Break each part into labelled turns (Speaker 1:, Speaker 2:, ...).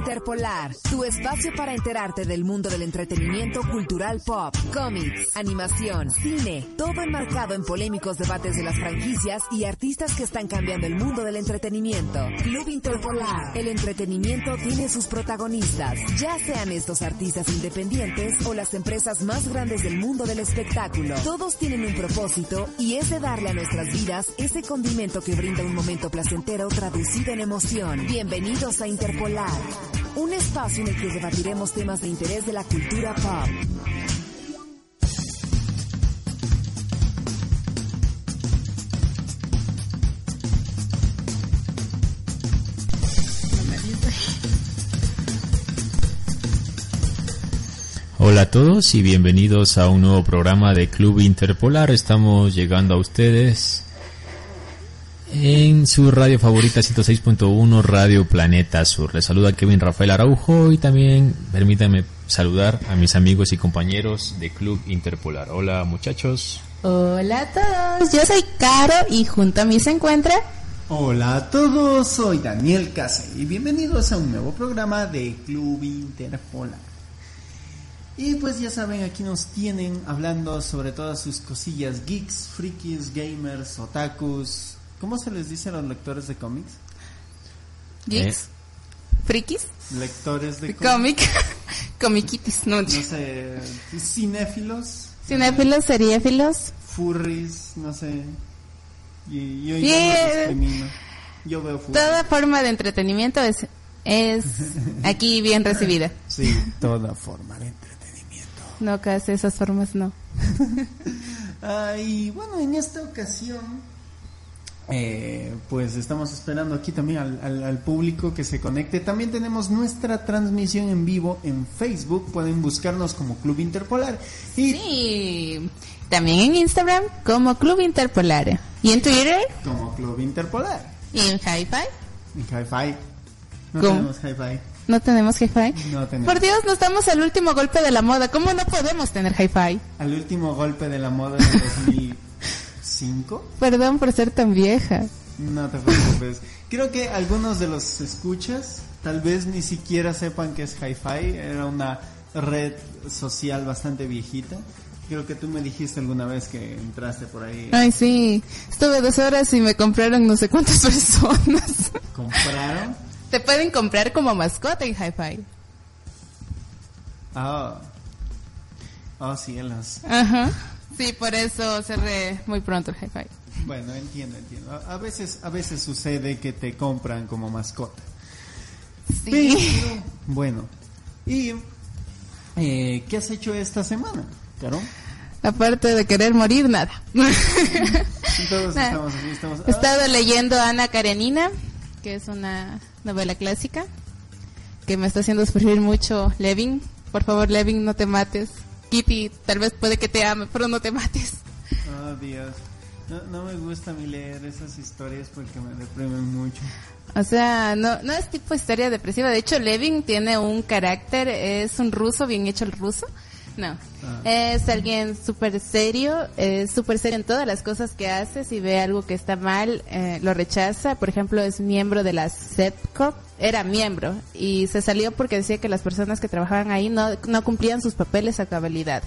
Speaker 1: Interpolar, tu espacio para enterarte del mundo del entretenimiento cultural pop, cómics, animación, cine, todo enmarcado en polémicos debates de las franquicias y artistas que están cambiando el mundo del entretenimiento. Club Interpolar, el entretenimiento tiene sus protagonistas, ya sean estos artistas independientes o las empresas más grandes del mundo del espectáculo. Todos tienen un propósito y es de darle a nuestras vidas ese condimento que brinda un momento placentero traducido en emoción. Bienvenidos a Interpolar un espacio en el que debatiremos temas de interés de la cultura pop.
Speaker 2: Hola a todos y bienvenidos a un nuevo programa de Club Interpolar. Estamos llegando a ustedes en su radio favorita 106.1 Radio Planeta Sur. Les saluda Kevin Rafael Araujo y también permítanme saludar a mis amigos y compañeros de Club Interpolar. Hola muchachos.
Speaker 3: Hola a todos, yo soy Caro y junto a mí se encuentra...
Speaker 4: Hola a todos, soy Daniel Casa y bienvenidos a un nuevo programa de Club Interpolar. Y pues ya saben, aquí nos tienen hablando sobre todas sus cosillas geeks, frikis, gamers, otakus, ¿Cómo se les dice a los lectores de cómics?
Speaker 3: ¿Geeks? ¿Frikis?
Speaker 4: Lectores de
Speaker 3: cómics. Comiquitis, no.
Speaker 4: No sé, cinéfilos.
Speaker 3: Cinéfilos, seriéfilos.
Speaker 4: Furries, no sé. Y, yo, yo, yo veo furries.
Speaker 3: Toda forma de entretenimiento es, es aquí bien recibida.
Speaker 4: Sí, toda forma de entretenimiento.
Speaker 3: No, casi esas formas no.
Speaker 4: ah, y bueno, en esta ocasión eh, pues estamos esperando aquí también al, público que se conecte. También tenemos nuestra transmisión en vivo en Facebook. Pueden buscarnos como Club Interpolar.
Speaker 3: Y sí, también en Instagram como Club Interpolar. ¿Y en Twitter?
Speaker 4: Como Club Interpolar.
Speaker 3: ¿Y en Hi-Fi?
Speaker 4: En Hi-Fi. No tenemos Hi-Fi.
Speaker 3: ¿No tenemos hi-fi?
Speaker 4: No tenemos.
Speaker 3: Por Dios, no estamos al último golpe de la moda. ¿Cómo no podemos tener hi-fi?
Speaker 4: Al último golpe de la moda de 2000.
Speaker 3: Perdón por ser tan vieja.
Speaker 4: No te preocupes. Creo que algunos de los escuchas tal vez ni siquiera sepan que es Hi-Fi. Era una red social bastante viejita. Creo que tú me dijiste alguna vez que entraste por ahí.
Speaker 3: Ay, sí. Estuve dos horas y me compraron no sé cuántas personas.
Speaker 4: ¿Compraron?
Speaker 3: Te pueden comprar como mascota en Hi-Fi.
Speaker 4: Ah. Oh. en las...
Speaker 3: Ajá. Sí, por eso cerré muy pronto el hi
Speaker 4: Bueno, entiendo, entiendo. A, veces, a veces sucede que te compran como mascota.
Speaker 3: Sí.
Speaker 4: bueno, ¿y eh, qué has hecho esta semana, Caro?
Speaker 3: Aparte de querer morir, nada.
Speaker 4: Todos estamos aquí, estamos...
Speaker 3: He estado leyendo Ana Karenina, que es una novela clásica, que me está haciendo sufrir mucho Levin. Por favor, Levin, no te mates. Kitty, tal vez puede que te ame, pero no te mates.
Speaker 4: Oh, Dios. No, me gusta a mí leer esas historias porque me deprimen mucho.
Speaker 3: O sea, no, no es tipo historia depresiva. De hecho, Levin tiene un carácter, es un ruso, bien hecho el ruso. No. Ah. Es alguien súper serio, es súper serio en todas las cosas que hace. Si ve algo que está mal, eh, lo rechaza. Por ejemplo, es miembro de la SEPCO, era miembro y se salió porque decía que las personas que trabajaban ahí no, no cumplían sus papeles a cabalidad.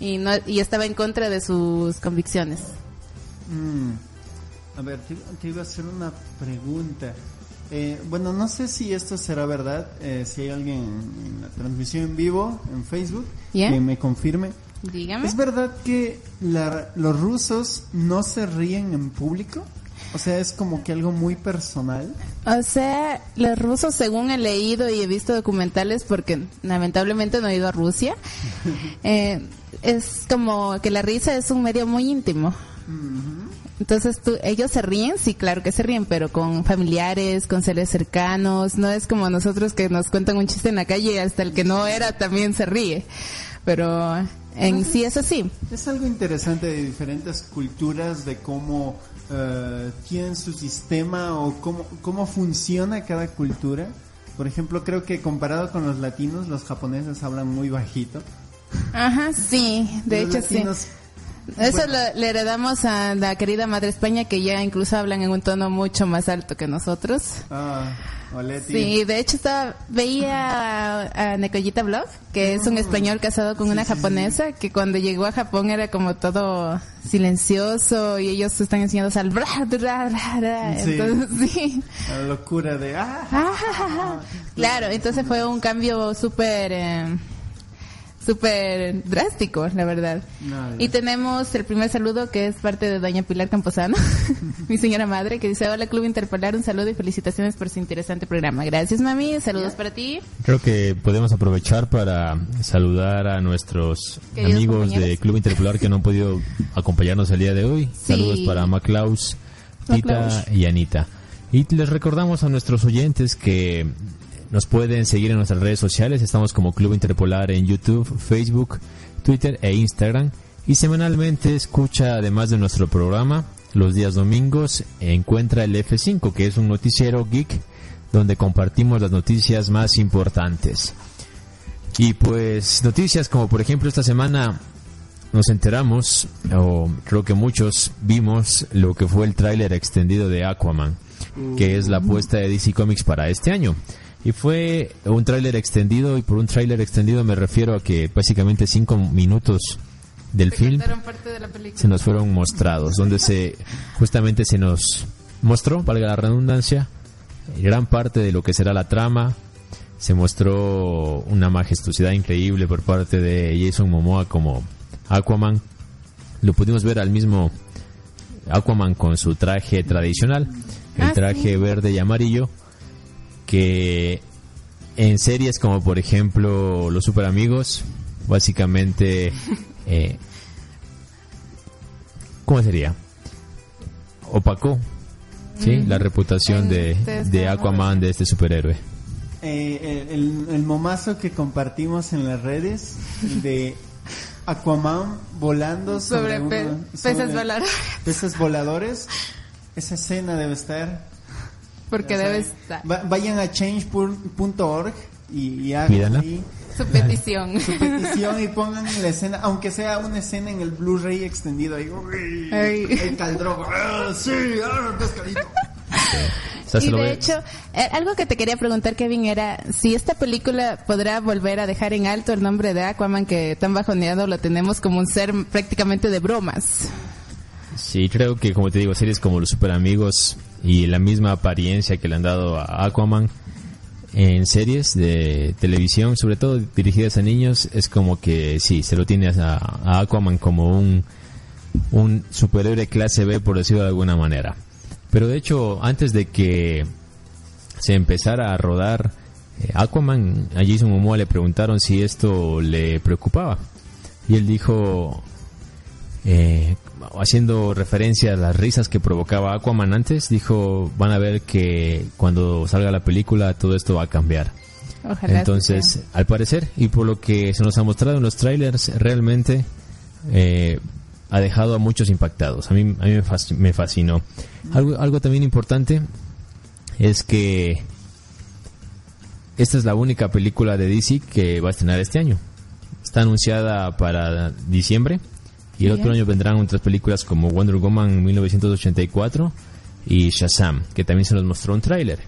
Speaker 3: Y, no, y estaba en contra de sus convicciones.
Speaker 4: Mm. A ver, te, iba a hacer una pregunta. Eh, bueno, no sé si esto será verdad, eh, si hay alguien en la transmisión en vivo en Facebook que me confirme.
Speaker 3: Dígame.
Speaker 4: ¿Es verdad que los rusos no se ríen en público? O sea, es como que algo muy personal.
Speaker 3: O sea, los rusos, según he leído y he visto documentales, porque lamentablemente no he ido a Rusia, eh, es como que la risa es un medio muy íntimo. Entonces tú, ellos se ríen, sí, claro que se ríen, pero con familiares, con seres cercanos, no es como nosotros que nos cuentan un chiste en la calle y hasta el que no era también se ríe. Pero en sí es así.
Speaker 4: Es algo interesante de diferentes culturas, de cómo eh, tienen su sistema o cómo, cómo funciona cada cultura. Por ejemplo, creo que comparado con los latinos, los japoneses hablan muy bajito.
Speaker 3: Ajá, sí, de
Speaker 4: Los
Speaker 3: hecho sí. Eso
Speaker 4: bueno,
Speaker 3: lo- le heredamos a la querida Madre España que ya incluso hablan en un tono mucho más alto que nosotros.
Speaker 4: Ah, Oleti.
Speaker 3: Sí, de hecho estaba, veía a, a Nekoyita Bluff, que es un español casado con una japonesa, que cuando llegó a Japón era como todo silencioso y ellos están enseñados al bra, bra, bra, bra.
Speaker 4: Sí.
Speaker 3: Entonces, sí.
Speaker 4: La locura de... Ah,
Speaker 3: Ah, claro, entonces fue un cambio súper, eh, súper drástico, la verdad.
Speaker 4: No,
Speaker 3: Y tenemos el primer saludo que es parte de doña Pilar Camposano, mi señora madre, que dice, hola Club Interpolar, un saludo y felicitaciones por su interesante programa. Gracias mami, saludos para ti.
Speaker 2: Creo que podemos aprovechar para saludar a nuestros
Speaker 3: Queridos
Speaker 2: amigos de
Speaker 3: compañeros.
Speaker 2: Club Interpolar que no han podido acompañarnos el día de hoy.
Speaker 3: Sí.
Speaker 2: Saludos para Maclaus, Tita
Speaker 3: Maclaus.
Speaker 2: y Anita. Y les recordamos a nuestros oyentes que nos pueden seguir en nuestras redes sociales. Estamos como Club Interpolar en YouTube, Facebook, Twitter e Instagram. Y semanalmente escucha, además de nuestro programa, los días domingos encuentra el F5, que es un noticiero geek donde compartimos las noticias más importantes. Y pues noticias como por ejemplo esta semana nos enteramos, o creo que muchos vimos lo que fue el tráiler extendido de Aquaman, que es la apuesta de DC Comics para este año. Y fue un tráiler extendido, y por un tráiler extendido me refiero a que básicamente cinco minutos del film
Speaker 3: de la
Speaker 2: se nos fueron mostrados, donde se justamente se nos mostró, valga la redundancia, gran parte de lo que será la trama. Se mostró una majestuosidad increíble por parte de Jason Momoa como Aquaman. Lo pudimos ver al mismo Aquaman con su traje tradicional, el
Speaker 3: Ah,
Speaker 2: traje
Speaker 3: sí.
Speaker 2: verde y amarillo, que en series como por ejemplo Los Super Amigos, básicamente, eh, ¿cómo sería? Opacó, ¿sí? La reputación de, de Aquaman, de este superhéroe.
Speaker 4: Eh, el, el momazo que compartimos en las redes de Aquaman volando sobre,
Speaker 3: Sobre pe-
Speaker 4: uno-
Speaker 3: voladores.
Speaker 4: Esa escena debe estar.
Speaker 3: Porque debe estar
Speaker 4: Va- vayan a change.org y, y hagan ahí
Speaker 3: su petición.
Speaker 4: su petición y pongan la escena, aunque sea una escena en el Blu-ray extendido ahí. uy,
Speaker 3: Ay.
Speaker 4: El caldrón. ah, sí, ah, pescadito.
Speaker 2: O sea, se
Speaker 3: y de hecho, eh, algo que te quería preguntar, Kevin, era si esta película podrá volver a dejar en alto el nombre de Aquaman, que tan bajoneado lo tenemos como un ser prácticamente de bromas.
Speaker 2: Sí, creo que como te digo, series como Los Super Amigos y la misma apariencia que le han dado a Aquaman en series de televisión, sobre todo dirigidas a niños, es como que sí, se lo tiene a, Aquaman como un, un superhéroe clase B, por decirlo de alguna manera. Pero de hecho, antes de que se empezara a rodar eh, Aquaman, a Jason Momoa le preguntaron si esto le preocupaba. Y él dijo, eh, haciendo referencia a las risas que provocaba Aquaman antes, dijo, van a ver que cuando salga la película todo esto va a cambiar.
Speaker 3: Ojalá.
Speaker 2: Entonces, al parecer, y por lo que se nos ha mostrado en los trailers, realmente eh, ha dejado a muchos impactados. A mí, a mí me fascinó. Algo, algo también importante es que esta es la única película de DC que va a estrenar este año. Está anunciada para diciembre y el otro año vendrán otras películas como Wonder Woman 1984 y Shazam, que también se nos mostró un tráiler.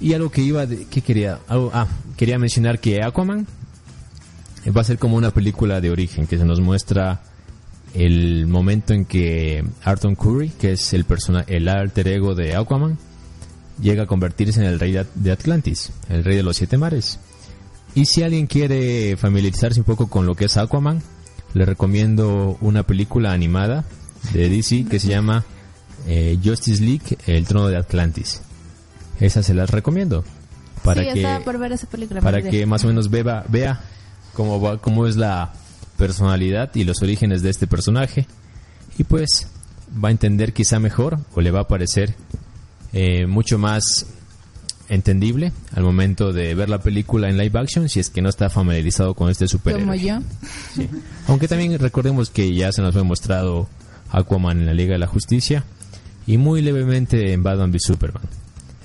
Speaker 2: Y algo que iba, de, ¿qué quería? Algo- ah, quería mencionar que Aquaman eh, va a ser como una película de origen, que se nos muestra el momento en que Arton Curry, que es el persona, el alter ego de Aquaman, llega a convertirse en el rey de Atlantis, el rey de los siete mares. Y si alguien quiere familiarizarse un poco con lo que es Aquaman, le recomiendo una película animada de DC que se llama eh, Justice League, El Trono de Atlantis. Esa se las recomiendo. Para
Speaker 3: sí,
Speaker 2: que,
Speaker 3: por ver esa película.
Speaker 2: para que más o menos vea, vea cómo, va, cómo es la personalidad y los orígenes de este personaje. Y pues va a entender quizá mejor o le va a parecer eh, mucho más entendible al momento de ver la película en live action si es que no está familiarizado con este superhéroe.
Speaker 3: Como yo.
Speaker 2: Sí. Aunque también recordemos que ya se nos fue mostrado Aquaman en la Liga de la Justicia y muy levemente en Batman v Superman.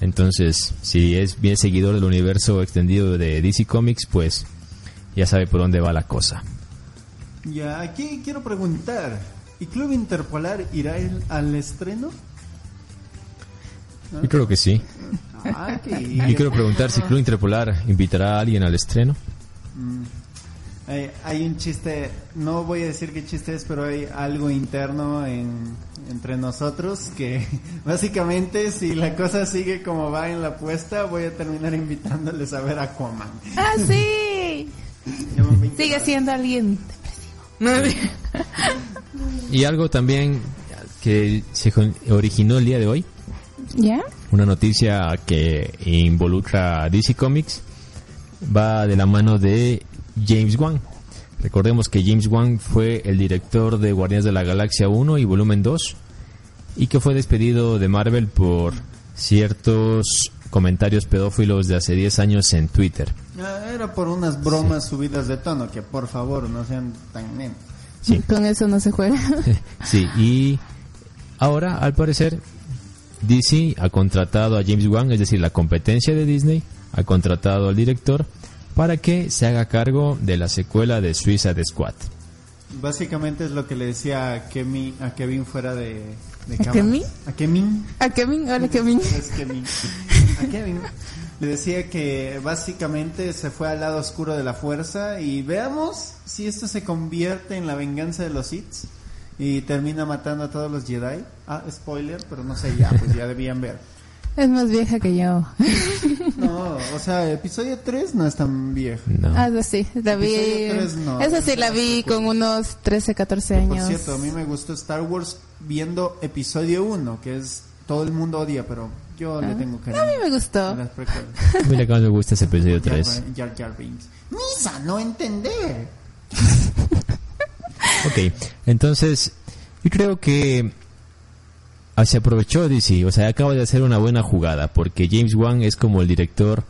Speaker 2: Entonces, si es bien seguidor del universo extendido de DC Comics, pues ya sabe por dónde va la cosa.
Speaker 4: Ya, aquí quiero preguntar, ¿y Club Interpolar irá el- al estreno?
Speaker 2: Yo creo que sí.
Speaker 4: Ah, que
Speaker 2: Y quiero preguntar si Club Interpolar invitará a alguien al estreno.
Speaker 4: Hay, hay un chiste, no voy a decir qué chiste es, pero hay algo interno en, entre nosotros que básicamente si la cosa sigue como va en la apuesta, voy a terminar invitándoles a ver Aquaman.
Speaker 3: ¡Ah, sí! Sigue siendo alguien depresivo.
Speaker 2: Y algo también que se originó el día de hoy,
Speaker 3: ¿Ya?
Speaker 2: una noticia que involucra a DC Comics, va de la mano de James Wan. Recordemos que James Wan fue el director de Guardianes de la Galaxia 1 y Volumen 2 y que fue despedido de Marvel por ciertos comentarios pedófilos de hace 10 años en Twitter.
Speaker 4: Ah, Era por unas bromas subidas de tono, que por favor no sean tan men.
Speaker 2: Sí.
Speaker 3: Con eso no se juega.
Speaker 2: Sí, y ahora al parecer DC ha contratado a James Wan, es decir, la competencia de Disney, ha contratado al director para que se haga cargo de la secuela de Suicide Squad.
Speaker 4: Básicamente es lo que le decía a Kevin, a Kevin fuera de, de
Speaker 3: ¿A
Speaker 4: cámara.
Speaker 3: Kevin?
Speaker 4: A Kevin.
Speaker 3: ¿A Kevin? Hola, Kevin.
Speaker 4: Es Kevin. A Kevin. Le decía que básicamente se fue al lado oscuro de la fuerza y veamos si esto se convierte en la venganza de los Sith y termina matando a todos los Jedi. Ah, spoiler, pero no sé ya, pues ya debían ver.
Speaker 3: Es más vieja que yo.
Speaker 4: No, o sea, episodio 3 no es tan viejo.
Speaker 2: No.
Speaker 3: Ah, eso sí, la vi.
Speaker 4: No.
Speaker 3: Esa sí la vi con unos 13, 14
Speaker 4: Por
Speaker 3: años.
Speaker 4: cierto, a mí me gustó Star Wars viendo episodio 1, que es todo el mundo odia, pero yo le tengo cariño.
Speaker 3: Ah. A mí me gustó.
Speaker 4: a.
Speaker 2: Mira cómo me gusta ese episodio 3.
Speaker 4: Jar, Jar Jar Binks. Misa, no entender.
Speaker 2: Ok, entonces yo creo que ah, se aprovechó DC, o sea, acaba de hacer una buena jugada, porque James Wan es como el director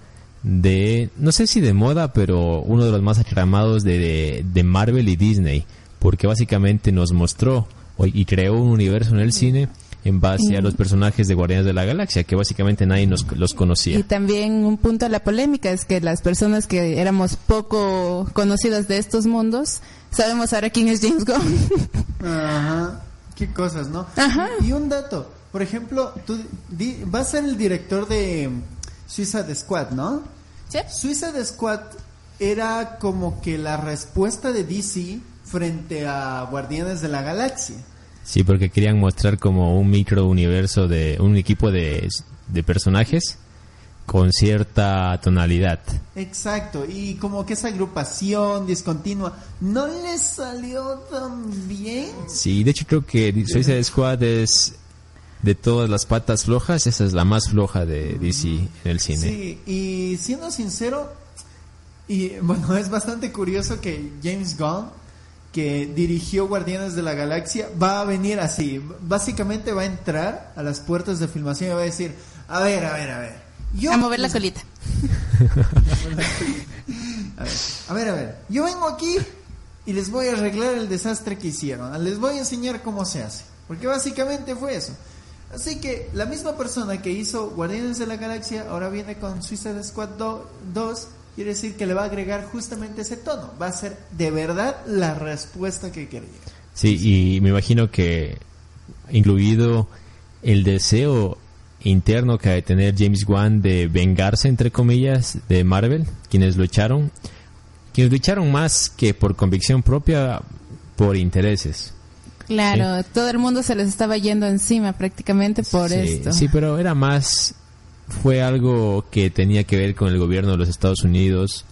Speaker 2: de, no sé si de moda, pero uno de los más aclamados de, de, de Marvel y Disney, porque básicamente nos mostró y creó un universo en el cine en base a los personajes de Guardianes de la Galaxia, que básicamente nadie nos, los conocía.
Speaker 3: Y también un punto a la polémica es que las personas que éramos poco conocidas de estos mundos, sabemos ahora quién es James Gunn.
Speaker 4: Ajá. Qué cosas, ¿no?
Speaker 3: Ajá.
Speaker 4: Y un dato. Por ejemplo, tú di- vas a ser el director de Suicide Squad, ¿no?
Speaker 3: ¿Sí?
Speaker 4: Suicide Squad era como que la respuesta de DC frente a Guardianes de la Galaxia.
Speaker 2: Sí, porque querían mostrar como un micro universo de un equipo de, de personajes con cierta tonalidad.
Speaker 4: Exacto, y como que esa agrupación discontinua no les salió tan bien.
Speaker 2: Sí, de hecho creo que Suicide Squad es de todas las patas flojas, esa es la más floja de DC en el cine.
Speaker 4: Sí, y siendo sincero, y bueno, es bastante curioso que James Gunn, que dirigió Guardianes de la Galaxia, va a venir así. Básicamente va a entrar a las puertas de filmación y va a decir, a ver, a ver, a ver. Yo
Speaker 3: A mover la colita.
Speaker 4: A ver, a ver, a ver. Yo vengo aquí y les voy a arreglar el desastre que hicieron. Les voy a enseñar cómo se hace. Porque básicamente fue eso. Así que la misma persona que hizo Guardianes de la Galaxia ahora viene con Suicide Squad do- 2. Quiere decir que le va a agregar justamente ese tono. Va a ser de verdad la respuesta que quería.
Speaker 2: Sí, y me imagino que incluido el deseo interno que ha de tener James Wan de vengarse, entre comillas, de Marvel, quienes lo echaron, quienes lo echaron más que por convicción propia, por intereses.
Speaker 3: Claro, todo el mundo se les estaba yendo encima prácticamente por
Speaker 2: sí,
Speaker 3: esto.
Speaker 2: Sí, pero era más, fue algo que tenía que ver con el gobierno de los Estados Unidos,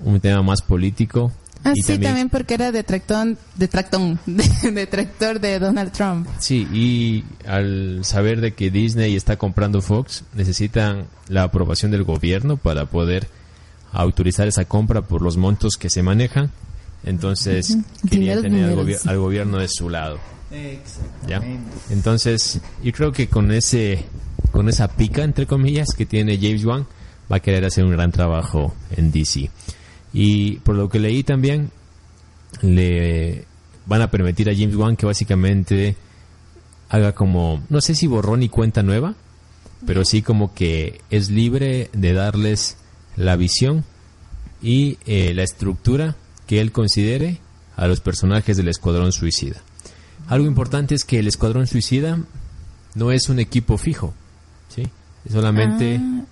Speaker 2: un tema más político.
Speaker 3: Ah,
Speaker 2: y
Speaker 3: sí, también... porque era detractón, detractón, de- detractor de Donald Trump.
Speaker 2: Sí, y al saber de que Disney está comprando Fox, necesitan la aprobación del gobierno para poder autorizar esa compra por los montos que se manejan. Entonces
Speaker 3: Ujú.
Speaker 2: quería
Speaker 3: Dineros,
Speaker 2: tener al, gobi- al gobierno de su lado. ¿ya? Entonces, yo creo que con ese con esa pica entre comillas que tiene James Wan va a querer hacer un gran trabajo en DC. Y por lo que leí también le van a permitir a James Wan que básicamente haga como no sé si borrón y cuenta nueva, pero sí como que es libre de darles la visión y eh, la estructura que él considere a los personajes del Escuadrón Suicida. Algo importante es que el Escuadrón Suicida no es un equipo fijo, ¿sí? Es solamente,
Speaker 3: Ah,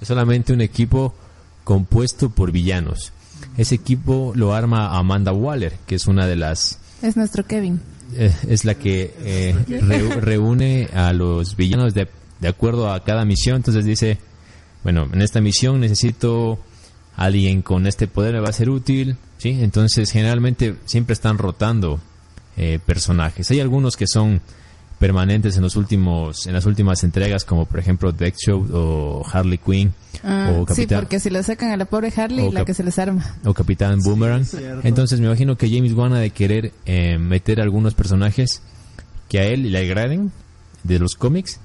Speaker 2: es solamente un equipo compuesto por villanos. Ese equipo lo arma Amanda Waller, que es una de las
Speaker 3: es nuestro Kevin.
Speaker 2: eh, es la que eh, reúne a los villanos de, de acuerdo a cada misión. Entonces dice, bueno, en esta misión necesito alguien con este poder me va a ser útil, ¿sí? Entonces generalmente siempre están rotando eh, personajes. Hay algunos que son permanentes en los últimos en las últimas entregas como por ejemplo Deathstroke o Harley Quinn
Speaker 3: Ah,
Speaker 2: o
Speaker 3: sí,
Speaker 2: Capitán
Speaker 3: porque si lo sacan a la pobre Harley, la que se les arma.
Speaker 2: o Capitán Boomerang. Entonces me imagino que James Wan ha de querer eh, meter algunos personajes que a él le agraden de los cómics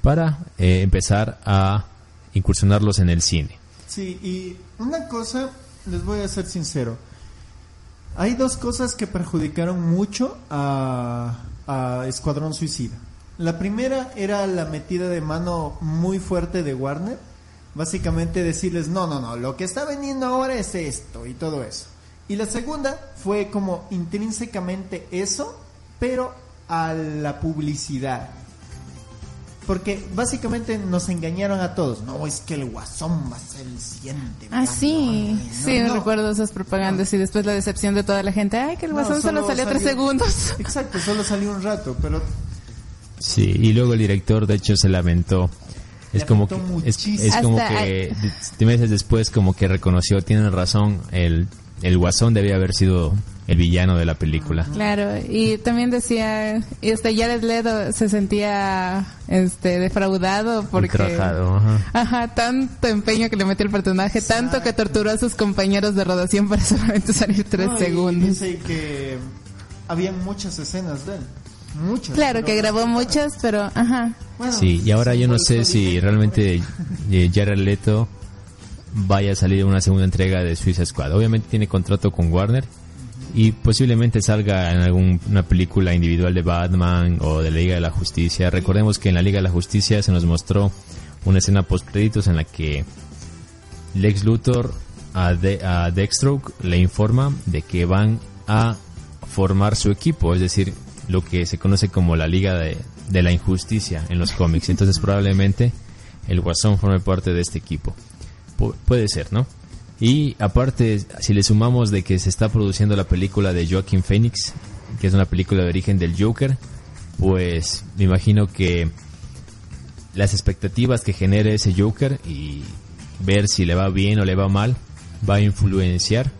Speaker 2: para eh, empezar a incursionarlos en el cine.
Speaker 4: Sí, y una cosa, les voy a ser sincero. Hay dos cosas que perjudicaron mucho a, a Escuadrón Suicida. La primera era la metida de mano muy fuerte de Warner. Básicamente decirles, no, no, no, lo que está vendiendo ahora es esto y todo eso. Y la segunda fue como intrínsecamente eso, pero a la publicidad. Porque básicamente nos engañaron a todos. No, es que el guasón va a ser el siguiente.
Speaker 3: Ah, sí,
Speaker 4: No,
Speaker 3: sí,
Speaker 4: no.
Speaker 3: recuerdo esas propagandas y después la decepción de toda la gente. Ay, que el
Speaker 4: No,
Speaker 3: guasón solo, salió tres
Speaker 4: salió-
Speaker 3: segundos.
Speaker 4: Exacto, solo salió un rato, pero
Speaker 2: Sí, y luego el director de hecho se lamentó. Es como que es, es como que meses después como que reconoció, tienen razón, el el guasón debía haber sido el villano de la película.
Speaker 3: Claro, y también decía, y hasta Jared Leto se sentía este defraudado porque
Speaker 2: Ultrajado, ajá.
Speaker 3: Ajá, tanto empeño que le metió el personaje, tanto que torturó a sus compañeros de rodación para solamente salir tres
Speaker 4: No, y
Speaker 3: segundos.
Speaker 4: Dice que habían muchas escenas de él. Muchas.
Speaker 3: Claro que grabó muchas, pero ajá.
Speaker 4: Bueno,
Speaker 2: Sí, y ahora yo no sé si realmente eh, Jared Leto vaya a salir una segunda entrega de Suicide Squad. Obviamente tiene contrato con Warner y posiblemente salga en alguna película individual de Batman o de la Liga de la Justicia. Recordemos que en la Liga de la Justicia se nos mostró una escena post créditos en la que Lex Luthor a, De- a Deathstroke le informa de que van a formar su equipo, es decir, lo que se conoce como la Liga de, de la Injusticia en los cómics. Entonces probablemente el Guasón forme parte de este equipo. Pu- puede ser, ¿no? Y aparte, si le sumamos de que se está produciendo la película de Joaquin Phoenix, que es una película de origen del Joker, pues me imagino que las expectativas que genere ese Joker y ver si le va bien o le va mal va a influenciar,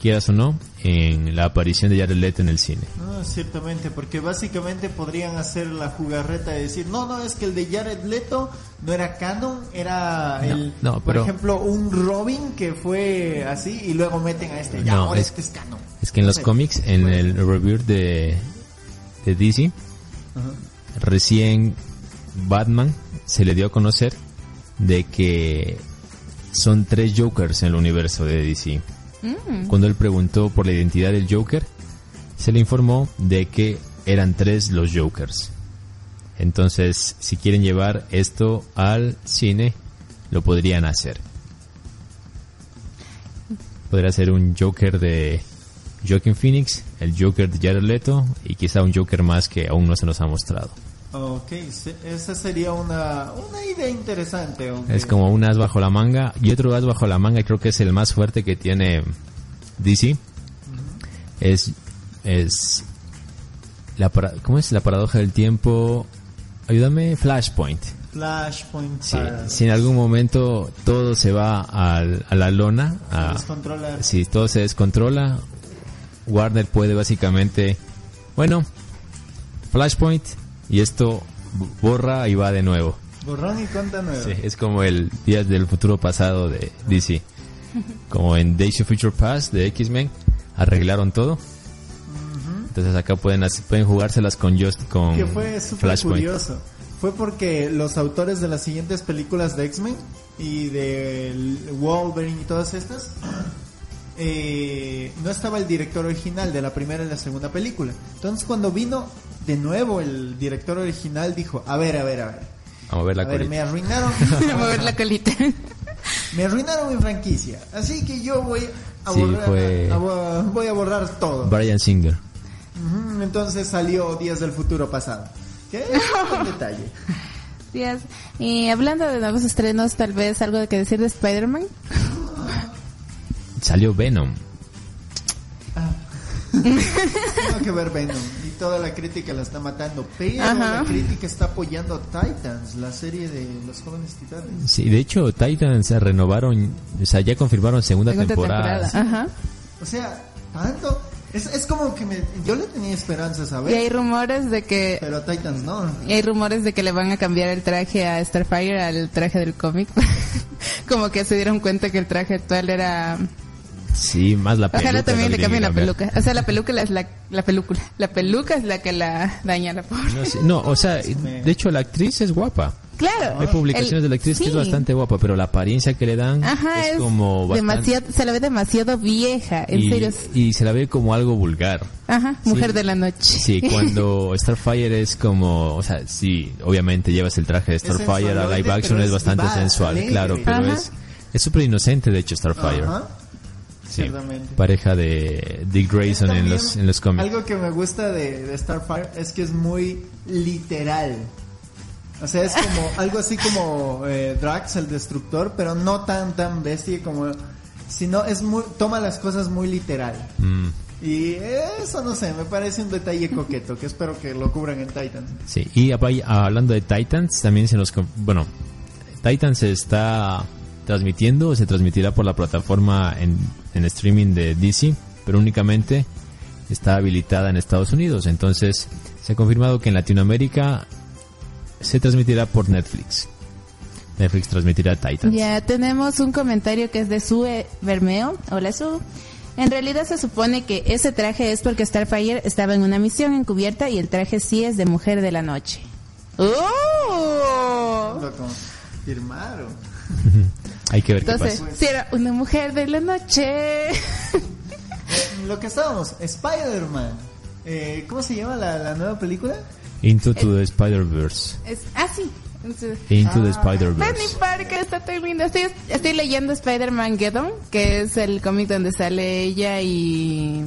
Speaker 2: quieras o no, en la aparición de Jared Leto en el cine.
Speaker 4: No, ciertamente, porque básicamente podrían hacer la jugarreta de decir, no, no, es que el de Jared Leto no era canon, era
Speaker 2: No,
Speaker 4: el,
Speaker 2: no,
Speaker 4: por
Speaker 2: pero-
Speaker 4: ejemplo, un Robin que fue así y luego meten a este, ya,
Speaker 2: No,
Speaker 4: ahora
Speaker 2: es-
Speaker 4: este es canon.
Speaker 2: Es que en los
Speaker 4: sé.
Speaker 2: cómics, en el review de, de DC,
Speaker 4: Ajá.
Speaker 2: recién Batman se le dio a conocer de que son tres Jokers en el universo de DC.
Speaker 3: Mm.
Speaker 2: Cuando él preguntó por la identidad del Joker, se le informó de que eran tres los Jokers. Entonces, si quieren llevar esto al cine, lo podrían hacer. Podría ser un Joker de Joaquin Phoenix, el Joker de Jared Leto y quizá un Joker más que aún no se nos ha mostrado.
Speaker 4: Ok, esa sería una, una idea interesante. aunque-
Speaker 2: Es como un as bajo la manga y otro as bajo la manga creo que es el más fuerte que tiene DC. Es es la para- ¿cómo es la paradoja del tiempo? Ayúdame, Flashpoint.
Speaker 4: Flashpoint
Speaker 2: Sí, si en algún momento todo se va al- a la lona, a- si todo se descontrola, Warner puede básicamente, bueno, Flashpoint y esto borra y va de nuevo.
Speaker 4: Borrón y cuenta nueva.
Speaker 2: Sí, es como el Días del Futuro Pasado de DC. Como en Days of Future Past de X-Men, arreglaron todo. Entonces acá pueden pueden jugárselas con just con
Speaker 4: Que fue súper
Speaker 2: Flashpoint.
Speaker 4: curioso. Fue porque los autores de las siguientes películas de X-Men y de Wolverine y todas estas, eh, no estaba el director original de la primera y la segunda película. Entonces cuando vino de nuevo el director original dijo, a ver, a ver, a ver.
Speaker 2: Vamos a ver la
Speaker 4: A ver,
Speaker 2: colita.
Speaker 4: me arruinaron,
Speaker 3: Mover la colita.
Speaker 4: me arruinaron mi franquicia. Así que yo voy a
Speaker 2: Sí,
Speaker 4: borrar,
Speaker 2: fue-
Speaker 4: a bo- voy a borrar todo.
Speaker 2: Brian Singer.
Speaker 4: Entonces salió Días del Futuro Pasado. Es un detalle.
Speaker 3: Días. Y hablando de nuevos estrenos, tal vez algo que decir de Spider-Man.
Speaker 2: Salió Venom.
Speaker 4: Tengo que ver Venom toda la crítica la está matando, pero
Speaker 3: Ajá.
Speaker 4: la crítica está apoyando a Titans, la serie de los jóvenes titanes.
Speaker 2: Sí, de hecho Titans se renovaron, o sea, ya confirmaron segunda,
Speaker 3: Segunda
Speaker 2: temporada.
Speaker 3: Ajá.
Speaker 4: O sea, tanto es, es como que me, yo le tenía esperanzas a
Speaker 3: Y hay
Speaker 4: ver,
Speaker 3: rumores de que
Speaker 4: pero a Titans no.
Speaker 3: y hay rumores de que le van a cambiar el traje a Starfire al traje del cómic. Como que se dieron cuenta que el traje actual era
Speaker 2: Sí, más la peluca.
Speaker 3: Ojalá también le cambien la peluca. O sea, la peluca es la, la película. La peluca es la que la daña a la pobre.
Speaker 2: No, sí, no, o sea, de hecho la actriz es guapa.
Speaker 3: Claro.
Speaker 2: Hay publicaciones
Speaker 3: El-
Speaker 2: de la actriz que es
Speaker 3: sí.
Speaker 2: bastante guapa, pero la apariencia que le dan
Speaker 3: Ajá,
Speaker 2: es,
Speaker 3: es,
Speaker 2: como bastante...
Speaker 3: demasiado, se la ve demasiado vieja, en
Speaker 2: y,
Speaker 3: serio.
Speaker 2: y se la ve como algo vulgar.
Speaker 3: Ajá, mujer
Speaker 2: Sí.
Speaker 3: de la noche.
Speaker 2: Sí, cuando Starfire es como, o sea, sí, obviamente llevas el traje de Starfire a live action es bastante sensual, claro, pero
Speaker 3: Ajá.
Speaker 2: es es súper inocente de hecho Starfire.
Speaker 4: Ajá.
Speaker 2: Sí,
Speaker 4: Ciertamente.
Speaker 2: pareja de Dick Grayson en los en los cómics.
Speaker 4: Algo que me gusta de, de Starfire es que es muy literal. O sea, es como algo así como eh, Drax el destructor, pero no tan tan bestia como sino es muy toma las cosas muy literal.
Speaker 2: Mm,
Speaker 4: Y eso no sé, me parece un detalle coqueto que espero que lo cubran en Titans.
Speaker 2: sí, y hablando de Titans, también se nos bueno, Titans se está transmitiendo, se transmitirá por la plataforma en, en streaming de DC, pero únicamente está habilitada en Estados Unidos. Entonces, se ha confirmado que en Latinoamérica se transmitirá por Netflix. Netflix transmitirá Titans.
Speaker 3: Ya tenemos un comentario que es de Sue Bermeo. Hola Sue. En realidad se supone que ese traje es porque Starfire estaba en una misión encubierta y el traje sí es de mujer de la noche. ¡Oh!
Speaker 4: Lo confirmaron.
Speaker 2: Hay que ver qué
Speaker 3: Entonces,
Speaker 2: pasa.
Speaker 3: si era una mujer de la noche.
Speaker 4: Eh, lo que estábamos, Spider-Man. Eh, ¿Cómo se llama la, la nueva película?
Speaker 2: Into to the Spider-Verse.
Speaker 3: Es, ah, sí. Entonces,
Speaker 2: Into the
Speaker 3: Penny
Speaker 2: Spider-Verse.
Speaker 3: Parker está linda. Estoy, estoy leyendo Spider-Man Geddon, que es el cómic donde sale ella y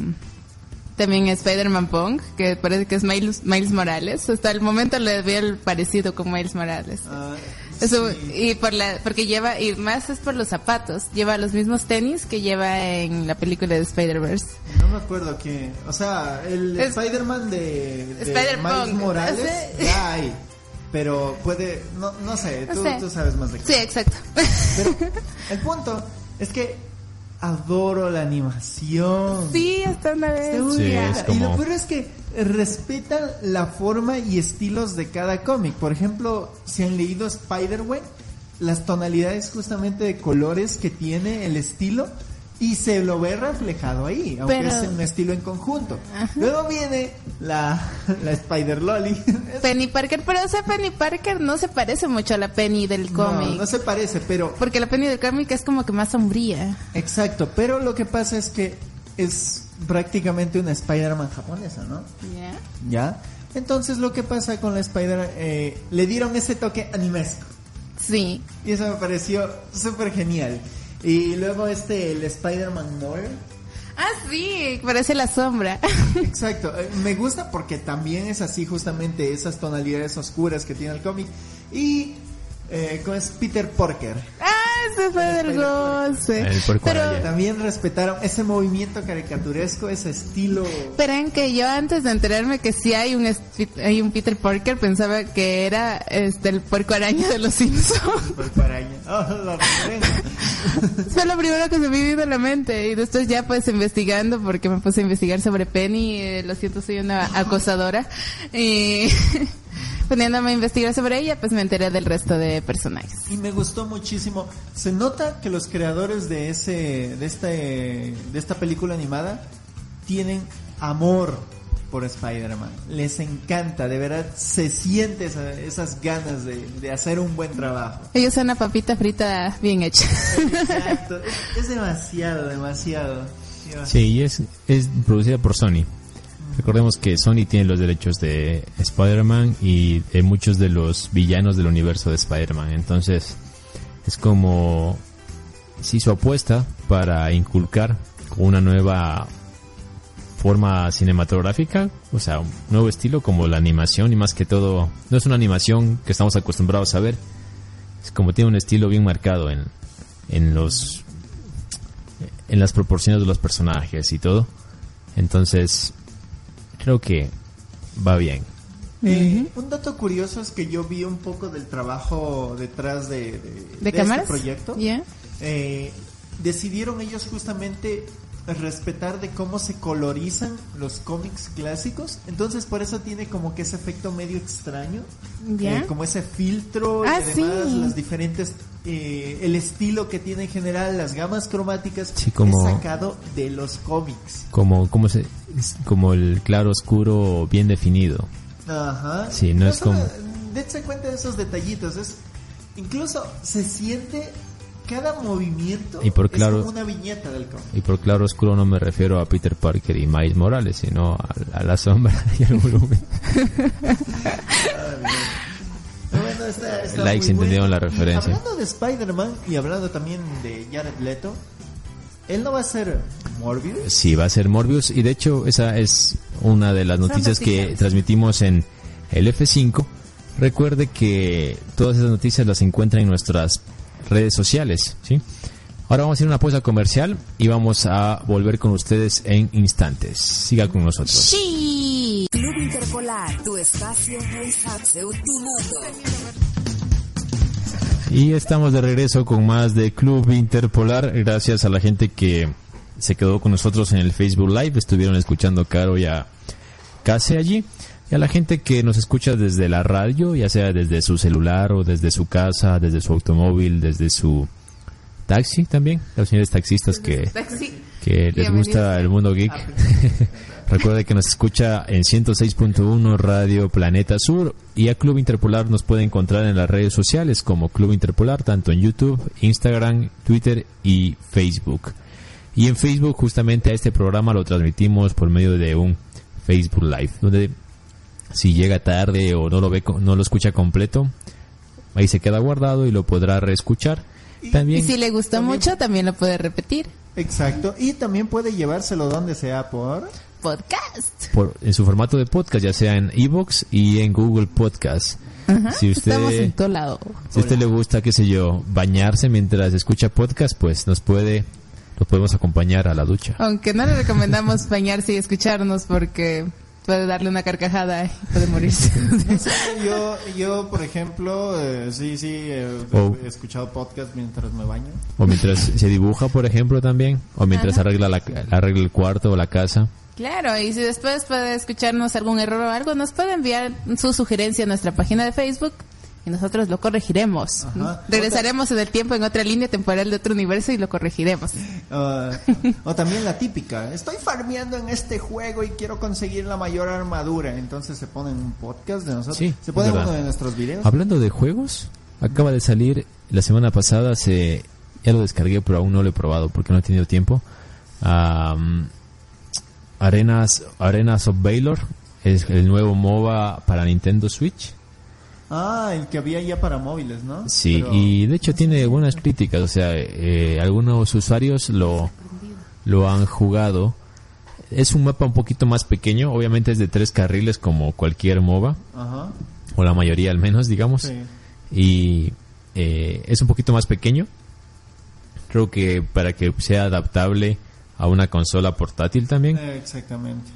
Speaker 3: también Spider-Man Punk, que parece que es Miles, Miles Morales. Hasta el momento le veo el parecido con Miles Morales.
Speaker 4: Ah,
Speaker 3: Eso,
Speaker 4: sí.
Speaker 3: y por la, porque lleva, y más es por los zapatos, lleva los mismos tenis que lleva en la película de Spider-Verse.
Speaker 4: No me acuerdo que, o sea, el
Speaker 3: Es-
Speaker 4: Spider-Man de, de Miles Morales ya hay, pero puede, no, no sé, tú,
Speaker 3: sé.
Speaker 4: tú sabes más de qué.
Speaker 3: Sí, exacto.
Speaker 4: Pero el punto es que adoro la animación.
Speaker 3: sí, hasta una vez.
Speaker 2: Sí, es
Speaker 4: Y
Speaker 2: como-
Speaker 4: lo peor es que respetan la forma y estilos de cada cómic. Por ejemplo, si han leído Spider-Man, las tonalidades justamente de colores que tiene el estilo y se lo ve reflejado ahí, aunque
Speaker 3: Pero-
Speaker 4: es un estilo en conjunto. Luego viene la, la Spider-Lolly. Es-
Speaker 3: Penny Parker, pero o sea, Penny Parker no se parece mucho a la Penny del
Speaker 4: no,
Speaker 3: cómic.
Speaker 4: no se parece, pero
Speaker 3: Porque la Penny del cómic es como que más sombría.
Speaker 4: exacto. Pero lo que pasa es que es prácticamente una Spider-Man japonesa, ¿no?
Speaker 3: ¿Ya?
Speaker 4: ¿Ya? Entonces lo que pasa con la Spider eh, le dieron ese toque animesco
Speaker 3: Sí.
Speaker 4: y eso me pareció súper genial. Y luego este el Spider-Man Noir,
Speaker 3: Ah, sí, parece la sombra.
Speaker 4: exacto, eh, me gusta porque también es así justamente esas tonalidades oscuras que tiene el cómic y eh, con Peter Porker.
Speaker 3: ah, ese fue del goce.
Speaker 2: El puerco
Speaker 3: Pero.
Speaker 4: También respetaron ese movimiento caricaturesco, ese estilo.
Speaker 3: esperen que yo antes de enterarme que sí hay un, hay un Peter Parker pensaba que era este el puerco araña de los Simpsons.
Speaker 4: Puerco araña. Oh, la.
Speaker 3: Fue lo primero que se me vino a la mente y después ya pues investigando porque me puse a investigar sobre Penny, eh, lo siento soy una acosadora y poniéndome a investigar sobre ella pues me enteré del resto de personajes.
Speaker 4: Y me gustó muchísimo. Se nota que los creadores de ese, de este, de esta película animada tienen amor por Spider-Man. Les encanta, de verdad se siente esa- esas ganas de, de hacer un buen trabajo.
Speaker 3: Ellos son una papita frita bien hecha.
Speaker 4: Exacto, es, es demasiado, demasiado.
Speaker 2: Sí, y es, es producida por Sony. Recordemos que Sony tiene los derechos de Spider-Man y de muchos de los villanos del universo de Spider-Man. Entonces, es como si su apuesta para inculcar una nueva forma cinematográfica, o sea, un nuevo estilo como la animación y más que todo, no es una animación que estamos acostumbrados a ver, es como tiene un estilo bien marcado en, en los en las proporciones de los personajes y todo. Entonces, creo que va bien.
Speaker 4: Eh, un dato curioso es que yo vi un poco del trabajo detrás de, de,
Speaker 3: ¿De
Speaker 4: de
Speaker 3: cámaras?
Speaker 4: este proyecto. Eh, decidieron ellos justamente respetar de cómo se colorizan los cómics clásicos. Entonces por eso tiene como que ese efecto medio extraño.
Speaker 3: ¿Ya?
Speaker 4: Eh, como ese filtro
Speaker 3: Ah,
Speaker 4: y además
Speaker 3: sí.
Speaker 4: las diferentes... eh, el estilo que tiene en general, las gamas cromáticas,
Speaker 2: Sí, como-
Speaker 4: es sacado de los cómics.
Speaker 2: Como, como, se, es como el claro oscuro bien definido.
Speaker 4: Ajá.
Speaker 2: Sí, no es
Speaker 4: solo-
Speaker 2: como-
Speaker 4: Dense cuenta de esos detallitos. Es, incluso se siente cada movimiento.
Speaker 2: Y por
Speaker 4: es
Speaker 2: claro-
Speaker 4: como una viñeta del cómic.
Speaker 2: Y por claro oscuro no me refiero a Peter Parker y Miles Morales, sino a, a la sombra y al volumen. Likes entendieron la referencia.
Speaker 4: Y hablando de Spider-Man y hablando también de Jared Leto, él no va a ser Morbius.
Speaker 2: Sí, va a ser Morbius y de hecho esa es una de las noticias que transmitimos en el F5. Recuerde que todas esas noticias las encuentra en nuestras redes sociales, ¿sí? Ahora vamos a hacer una pausa comercial y vamos a volver con ustedes en instantes. Siga con nosotros.
Speaker 3: Sí.
Speaker 1: Club Interpolar, tu espacio tu mundo.
Speaker 2: Y estamos de regreso con más de Club Interpolar. Gracias a la gente que se quedó con nosotros en el Facebook Live. Estuvieron escuchando a Caro y a Case allí. Y a la gente que nos escucha desde la radio, ya sea desde su celular o desde su casa, desde su automóvil, desde su taxi también. Los señores taxistas que,
Speaker 3: Taxi.
Speaker 2: que les gusta el mundo geek. Recuerde que nos escucha en 106.1 Radio Planeta Sur y a Club Interpolar nos puede encontrar en las redes sociales como Club Interpolar, tanto en YouTube, Instagram, Twitter y Facebook. Y en Facebook justamente a este programa lo transmitimos por medio de un Facebook Live, donde si llega tarde o no lo ve, no lo escucha completo, ahí se queda guardado y lo podrá reescuchar. También
Speaker 3: Y si le gustó
Speaker 4: También-
Speaker 3: mucho, también lo puede repetir.
Speaker 4: Exacto. Y también puede llevárselo donde sea por.
Speaker 3: Podcast.
Speaker 2: por, en su formato de podcast, ya sea en Evox y en Google Podcast.
Speaker 3: Ajá.
Speaker 2: Si usted-
Speaker 3: Estamos en todo lado.
Speaker 2: Si a usted le gusta, qué sé yo, bañarse mientras escucha podcast, pues nos puede, lo podemos acompañar a la ducha.
Speaker 3: Aunque no le recomendamos bañarse y escucharnos porque puede darle una carcajada y puede morirse.
Speaker 4: Yo, yo por ejemplo, eh, sí, sí, eh,
Speaker 2: Oh.
Speaker 4: he escuchado podcast mientras me baño.
Speaker 2: O mientras se dibuja, por ejemplo, también. O mientras
Speaker 3: Ajá.
Speaker 2: arregla, la, arregla el cuarto o la casa.
Speaker 3: Claro, y si después puede escucharnos algún error o algo, nos puede enviar su sugerencia a nuestra página de Facebook y nosotros lo corregiremos.
Speaker 4: Ajá.
Speaker 3: Regresaremos en el tiempo en otra línea temporal de otro universo y lo corregiremos.
Speaker 4: Ah, o también la típica, estoy farmeando en este juego y quiero conseguir la mayor armadura. Entonces se pone un podcast de nosotros.
Speaker 2: Sí,
Speaker 4: se pone
Speaker 2: es verdad.
Speaker 4: uno de nuestros videos.
Speaker 2: Hablando de juegos, acaba de salir la semana pasada, se ya lo descargué, pero aún no lo he probado porque no he tenido tiempo. Am, Arenas, Arenas of Baylor es el nuevo MOBA para Nintendo Switch.
Speaker 4: Ah, el que había ya para móviles, ¿no?
Speaker 2: Sí,
Speaker 4: Pero-
Speaker 2: y de hecho tiene buenas críticas, o sea, eh, algunos usuarios lo, lo han jugado. Es un mapa un poquito más pequeño, obviamente es de tres carriles como cualquier MOBA,
Speaker 4: Ajá.
Speaker 2: o la mayoría al menos, digamos.
Speaker 4: Sí.
Speaker 2: y eh, es un poquito más pequeño. Creo que para que sea adaptable a una consola portátil también
Speaker 4: Eh, exactamente.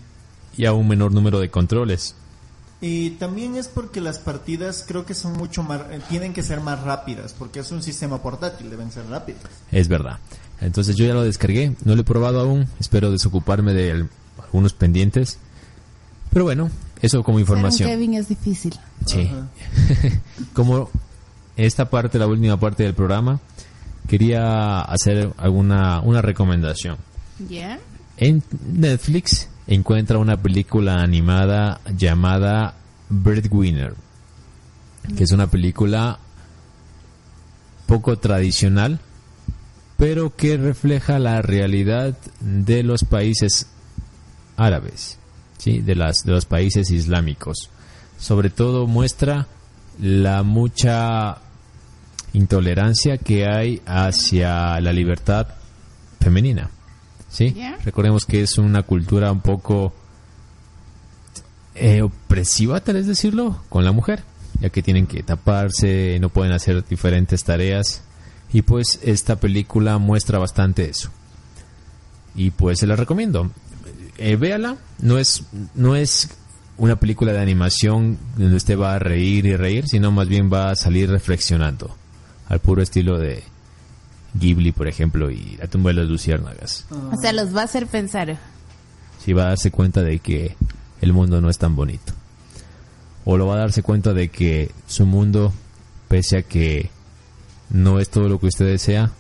Speaker 2: y a un menor número de controles.
Speaker 4: Y también es porque las partidas creo que son mucho más, eh, tienen que ser más rápidas, porque es un sistema portátil, deben ser rápidas.
Speaker 2: Es verdad. Entonces yo ya lo descargué, no lo he probado aún, espero desocuparme de el- algunos pendientes. Pero bueno, eso como información.
Speaker 3: Kevin es difícil.
Speaker 2: Sí. como esta parte, la última parte del programa, quería hacer alguna una recomendación. En Netflix encuentra una película animada llamada Breadwinner, que es una película poco tradicional, pero que refleja la realidad de los países árabes, ¿sí? de, las, de los países islámicos. Sobre todo muestra la mucha intolerancia que hay hacia la libertad femenina. Recordemos que es una cultura un poco eh, opresiva, tal vez decirlo, con la mujer, ya que tienen que taparse, no pueden hacer diferentes tareas. Y pues esta película muestra bastante eso. Y pues se la recomiendo. Eh, véala, no es, no es una película de animación donde usted va a reír y reír, sino más bien va a salir reflexionando. Al puro estilo de Ghibli, por ejemplo, y La tumba de las luciérnagas.
Speaker 3: O sea, los va a hacer pensar.
Speaker 2: si va a darse cuenta de que el mundo no es tan bonito. O lo va a darse cuenta de que su mundo, pese a que no es todo lo que usted desea,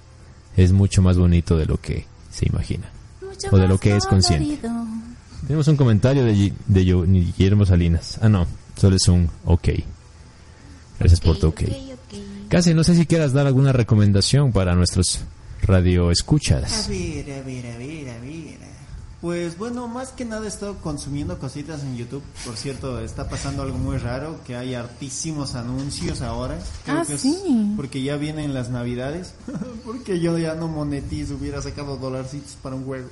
Speaker 2: es mucho más bonito de lo que se imagina. O de lo que es consciente. Tenemos un comentario de, de Guillermo Salinas. Ah, no, solo es un ok. Gracias por tu ok. Casi no sé si quieras dar alguna recomendación para nuestros radio
Speaker 4: A ver, a ver, a ver, a ver. Pues bueno, más que nada he estado consumiendo cositas en YouTube. Por cierto, está pasando algo muy raro, que hay hartísimos anuncios ahora. Creo
Speaker 3: Ah,
Speaker 4: que es
Speaker 3: sí.
Speaker 4: porque ya vienen las navidades. porque yo ya no monetizo, hubiera sacado dolarcitos para un juego.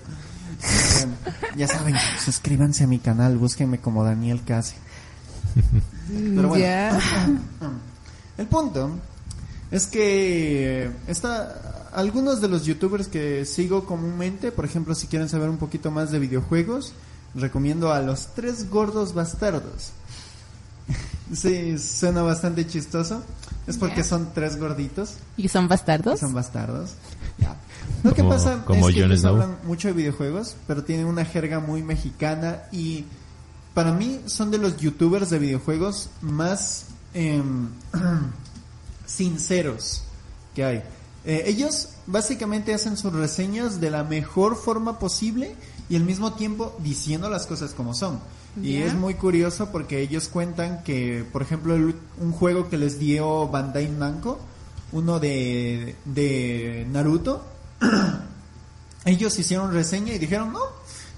Speaker 4: Bueno, ya saben, suscríbanse a mi canal, búsquenme como Daniel Case. Pero bueno,
Speaker 3: Ya.
Speaker 4: el punto es que está algunos de los youtubers que sigo comúnmente, por ejemplo, si quieren saber un poquito más de videojuegos, recomiendo a los tres gordos bastardos. sí, suena bastante chistoso. Es porque son tres gorditos,
Speaker 3: ¿Y son bastardos?
Speaker 4: son bastardos. Ya. Lo que
Speaker 2: Como-
Speaker 4: pasa
Speaker 2: como
Speaker 4: es que ellos hablan mucho de videojuegos, pero tienen una jerga muy mexicana y para mí son de los youtubers de videojuegos más em, sinceros que hay. Eh, ellos básicamente hacen sus reseñas de la mejor forma posible y al mismo tiempo diciendo las cosas como son. Y es muy curioso porque ellos cuentan que, por ejemplo, el- un juego que les dio Bandai Namco, uno de, de Naruto, ellos hicieron reseña y dijeron, no,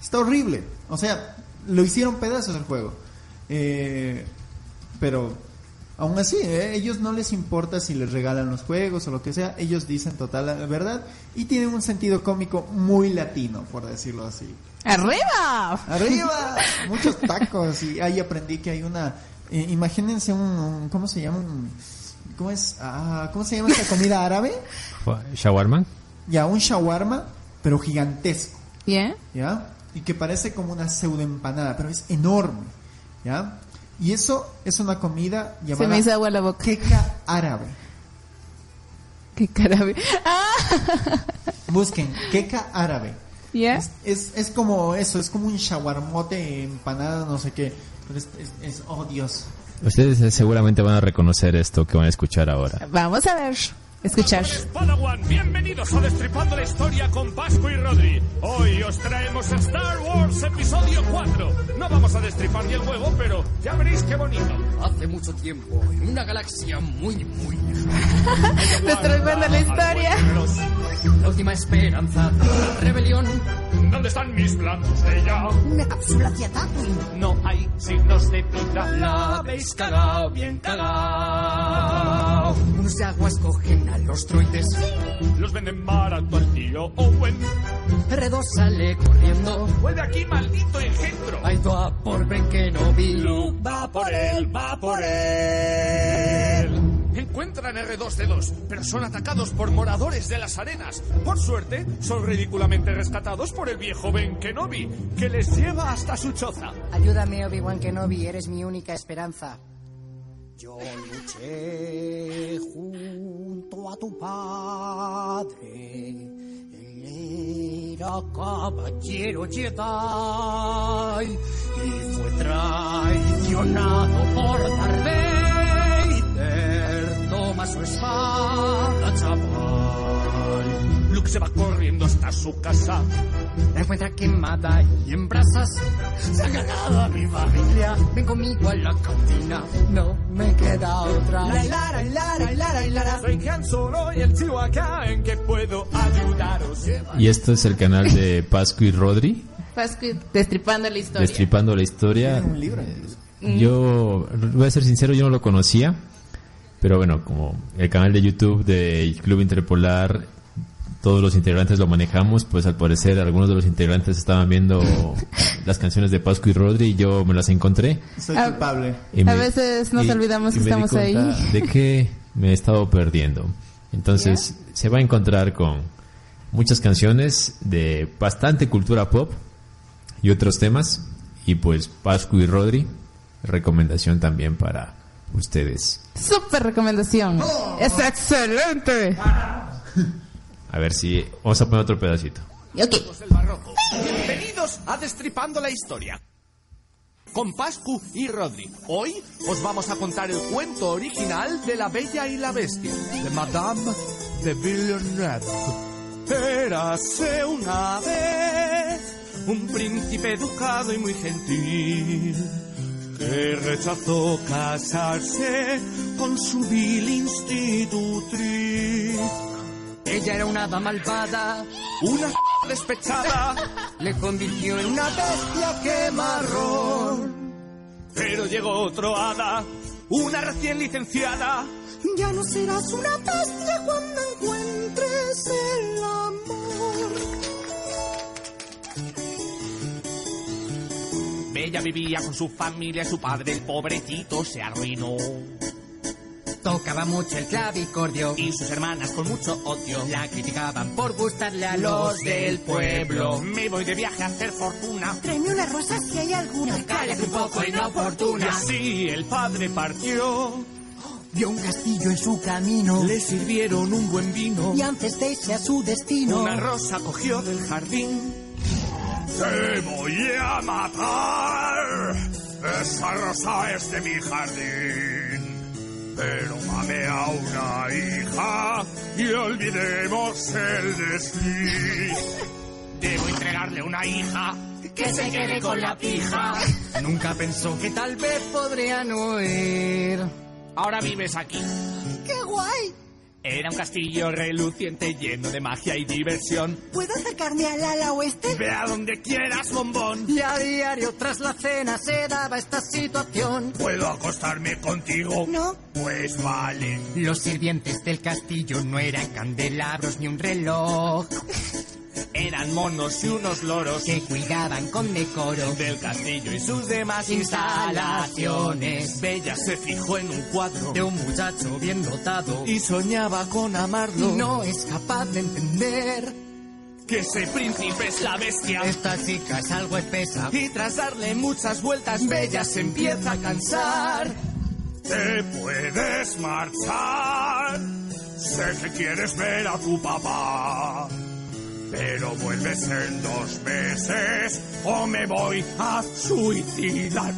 Speaker 4: está horrible. O sea, lo hicieron pedazos el juego. Eh, pero aún así, eh, ellos no les importa si les regalan los juegos o lo que sea, ellos dicen total la verdad y tienen un sentido cómico muy latino, por decirlo así.
Speaker 3: ¡Arriba!
Speaker 4: Arriba, muchos tacos y ahí aprendí que hay una, eh, imagínense un, un- ¿cómo se llama? Un, ¿Cómo es? Ah, ¿Cómo se llama esta comida árabe?
Speaker 2: ¿Shawarma?
Speaker 4: Ya, un shawarma, pero gigantesco.
Speaker 3: ¿Ya?
Speaker 4: ¿ya? Y que parece como una pseudo empanada, pero es enorme, ¿ya? Y eso es una comida
Speaker 3: Se
Speaker 4: llamada
Speaker 3: me hizo agua la boca.
Speaker 4: queca árabe.
Speaker 3: ¡Qué carabe! ¡Ah!
Speaker 4: Busquen, queca árabe.
Speaker 3: ¿Ya?
Speaker 4: Es, es, es como eso, es como un shawarmote empanada, no sé qué. Pero es, es, es- oh Dios.
Speaker 2: Ustedes seguramente van a reconocer esto que van a escuchar ahora.
Speaker 3: Vamos a ver. Escuchar.
Speaker 5: Padawan, bienvenidos a Destripando la Historia con Pascu y Rodri. Hoy os traemos Star Wars Episodio 4. No vamos a destripar ni el juego, pero ya veréis qué bonito.
Speaker 6: Hace mucho tiempo, en una galaxia muy, muy lejana.
Speaker 3: Destripando la historia.
Speaker 6: La última esperanza de la rebelión.
Speaker 5: ¿Dónde están mis platos de ya?
Speaker 6: Una cápsula hacia Tatooine.
Speaker 5: No hay signos de vida.
Speaker 6: La habéis cagado, bien cagado. Unos de aguas cogen a los droides.
Speaker 5: Los venden barato al tío Owen.
Speaker 6: R2 sale corriendo.
Speaker 5: Vuelve aquí, maldito engendro.
Speaker 6: Ha ido a por Ben Kenobi.
Speaker 5: Luke va por él, va por él. Encuentran R2D2, pero son atacados por moradores de las arenas. Por suerte, son ridículamente rescatados por el viejo Ben Kenobi, que les lleva hasta su choza.
Speaker 7: Ayúdame, Obi-Wan Kenobi, eres mi única esperanza. Yo luché junto a tu padre. Era caballero Jedi y fue traicionado por Darth Vader. Toma su espada, chaval. Luke
Speaker 5: se va corriendo hasta su casa.
Speaker 7: La encuentra quemada y en brasas. Se ha ganado a mi familia. Ven conmigo a la cantina. No me queda otra.
Speaker 6: La.
Speaker 5: Soy Han Solo y el tío acá en que puedo ayudaros.
Speaker 2: Y esto es el canal de Pascu y Rodri,
Speaker 3: Pascu destripando la historia.
Speaker 2: destripando la historia.
Speaker 4: Un libro.
Speaker 2: Yo, voy a ser sincero, yo no lo conocía. Pero bueno, como el canal de YouTube de Club Interpolar, todos los integrantes lo manejamos, pues al parecer algunos de los integrantes estaban viendo las canciones de Pascu y Rodri y yo me las encontré.
Speaker 4: Soy
Speaker 3: Ah,
Speaker 4: culpable.
Speaker 2: Y
Speaker 3: A veces nos olvidamos que
Speaker 2: me di
Speaker 3: estamos ahí.
Speaker 2: De que me he estado perdiendo. Entonces, se va a encontrar con muchas canciones de bastante cultura pop y otros temas. Y pues, Pascu y Rodri, recomendación también para ustedes.
Speaker 3: Super recomendación. Es excelente.
Speaker 2: A ver si. Vamos a poner otro pedacito.
Speaker 5: Bienvenidos a Destripando la Historia. Con Pascu y Rodri. Hoy os vamos a contar el cuento original de La Bella y la Bestia, de Madame de Villeneuve. Érase una vez un príncipe educado y muy gentil que rechazó casarse con su vil institutriz.
Speaker 7: Ella era una hada malvada.
Speaker 5: Una despechada
Speaker 7: Le convirtió en una bestia que marrón.
Speaker 5: Pero llegó otro hada, una recién licenciada.
Speaker 6: Ya no serás una bestia cuando encuentres el amor.
Speaker 5: Bella vivía con su familia, su padre, el pobrecito, se arruinó.
Speaker 7: Tocaba mucho el clavicordio.
Speaker 5: Y sus hermanas con mucho odio.
Speaker 7: La criticaban por gustarle a los del pueblo.
Speaker 5: Me voy de viaje a hacer fortuna.
Speaker 6: Tráeme una rosa si hay alguna.
Speaker 7: Cállate un poco,
Speaker 5: Y
Speaker 7: inoportuna.
Speaker 5: así el padre partió.
Speaker 7: Vio un castillo en su camino.
Speaker 5: Le sirvieron un buen vino.
Speaker 7: Y antes de irse a su destino.
Speaker 5: Una rosa cogió del jardín. Te voy a matar. Esa rosa es de mi jardín. Pero mame a una hija y olvidemos el desliz. Debo entregarle una hija que se quede con la pija.
Speaker 7: Nunca pensó que tal vez podrían oír.
Speaker 5: Ahora vives aquí.
Speaker 6: ¡Qué guay!
Speaker 5: Era un castillo reluciente lleno de magia y diversión.
Speaker 6: ¿Puedo acercarme al ala oeste?
Speaker 5: Ve a donde quieras, bombón.
Speaker 7: Y a diario tras la cena se daba esta situación.
Speaker 5: ¿Puedo acostarme contigo?
Speaker 6: No.
Speaker 5: Pues vale.
Speaker 7: Los sirvientes del castillo no eran candelabros ni un reloj.
Speaker 5: Eran monos y unos loros
Speaker 7: Que cuidaban con decoro
Speaker 5: del castillo y sus demás instalaciones. Bella se fijó en un cuadro
Speaker 7: de un muchacho bien dotado.
Speaker 5: y soñaba con amarlo.
Speaker 7: no es capaz de entender.
Speaker 5: Que ese príncipe es la bestia.
Speaker 7: Esta chica es algo espesa.
Speaker 5: Y tras darle muchas vueltas, Bella se empieza a cansar. Te puedes marchar. Sé que quieres ver a tu papá. Pero vuelves en dos meses o me voy a suicidar.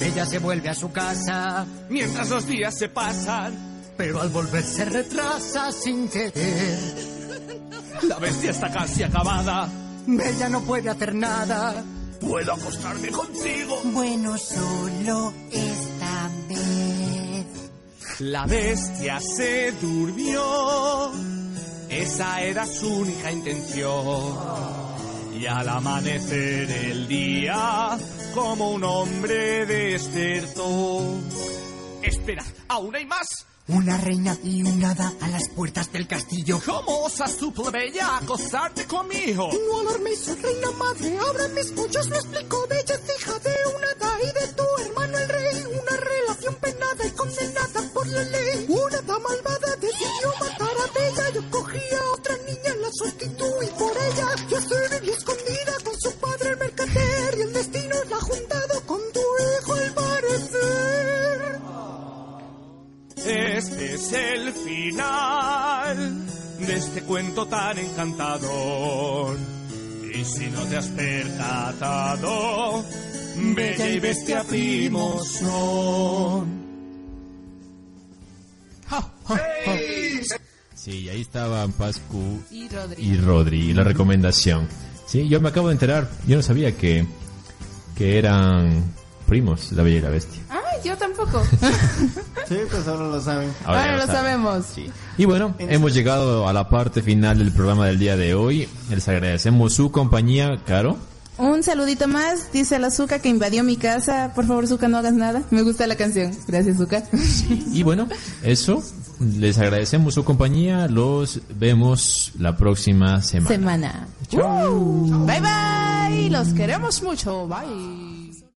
Speaker 7: Ella se vuelve a su casa,
Speaker 5: Mientras los días se pasan,
Speaker 7: pero al volver se retrasa sin querer.
Speaker 5: la bestia está casi acabada.
Speaker 7: Bella no puede hacer nada.
Speaker 5: Puedo acostarme contigo.
Speaker 6: Bueno, solo esta vez.
Speaker 5: La bestia se durmió. Esa era su única intención. Y al amanecer el día, como un hombre despertó. Espera, aún hay más.
Speaker 7: Una reina y un hada a las puertas del castillo.
Speaker 5: ¿Cómo osas tú, plebeya, acostarte conmigo?
Speaker 6: No alarmes, soy reina madre. Ahora mismo yo os lo explico. Bella es hija de una hada y de tu hermano el rey. Una relación penada y condenada por la ley. Una hada malvada
Speaker 5: Este es el final de este cuento tan encantador. Y si no te has percatado, bella y bestia primos son.
Speaker 2: Sí, ahí estaban Pascu
Speaker 3: Y Rodri.
Speaker 2: y Rodri, la recomendación. Sí, yo me acabo de enterar, yo no sabía que, que eran primos, la Bella y la Bestia.
Speaker 3: Ay, yo tampoco.
Speaker 4: Sí, pues ahora lo saben.
Speaker 3: Ahora lo
Speaker 2: saben.
Speaker 3: sabemos.
Speaker 2: Y bueno, hemos llegado a la parte final del programa del día de hoy. Les agradecemos su compañía, Caro.
Speaker 3: Un saludito más, dice la Zuka que invadió mi casa. Por favor, Zuka, no hagas nada. Me gusta la canción. Gracias, Zuka.
Speaker 2: Y bueno, eso, les agradecemos su compañía. Los vemos la próxima semana.
Speaker 3: Semana. Bye bye. Los queremos mucho. Bye.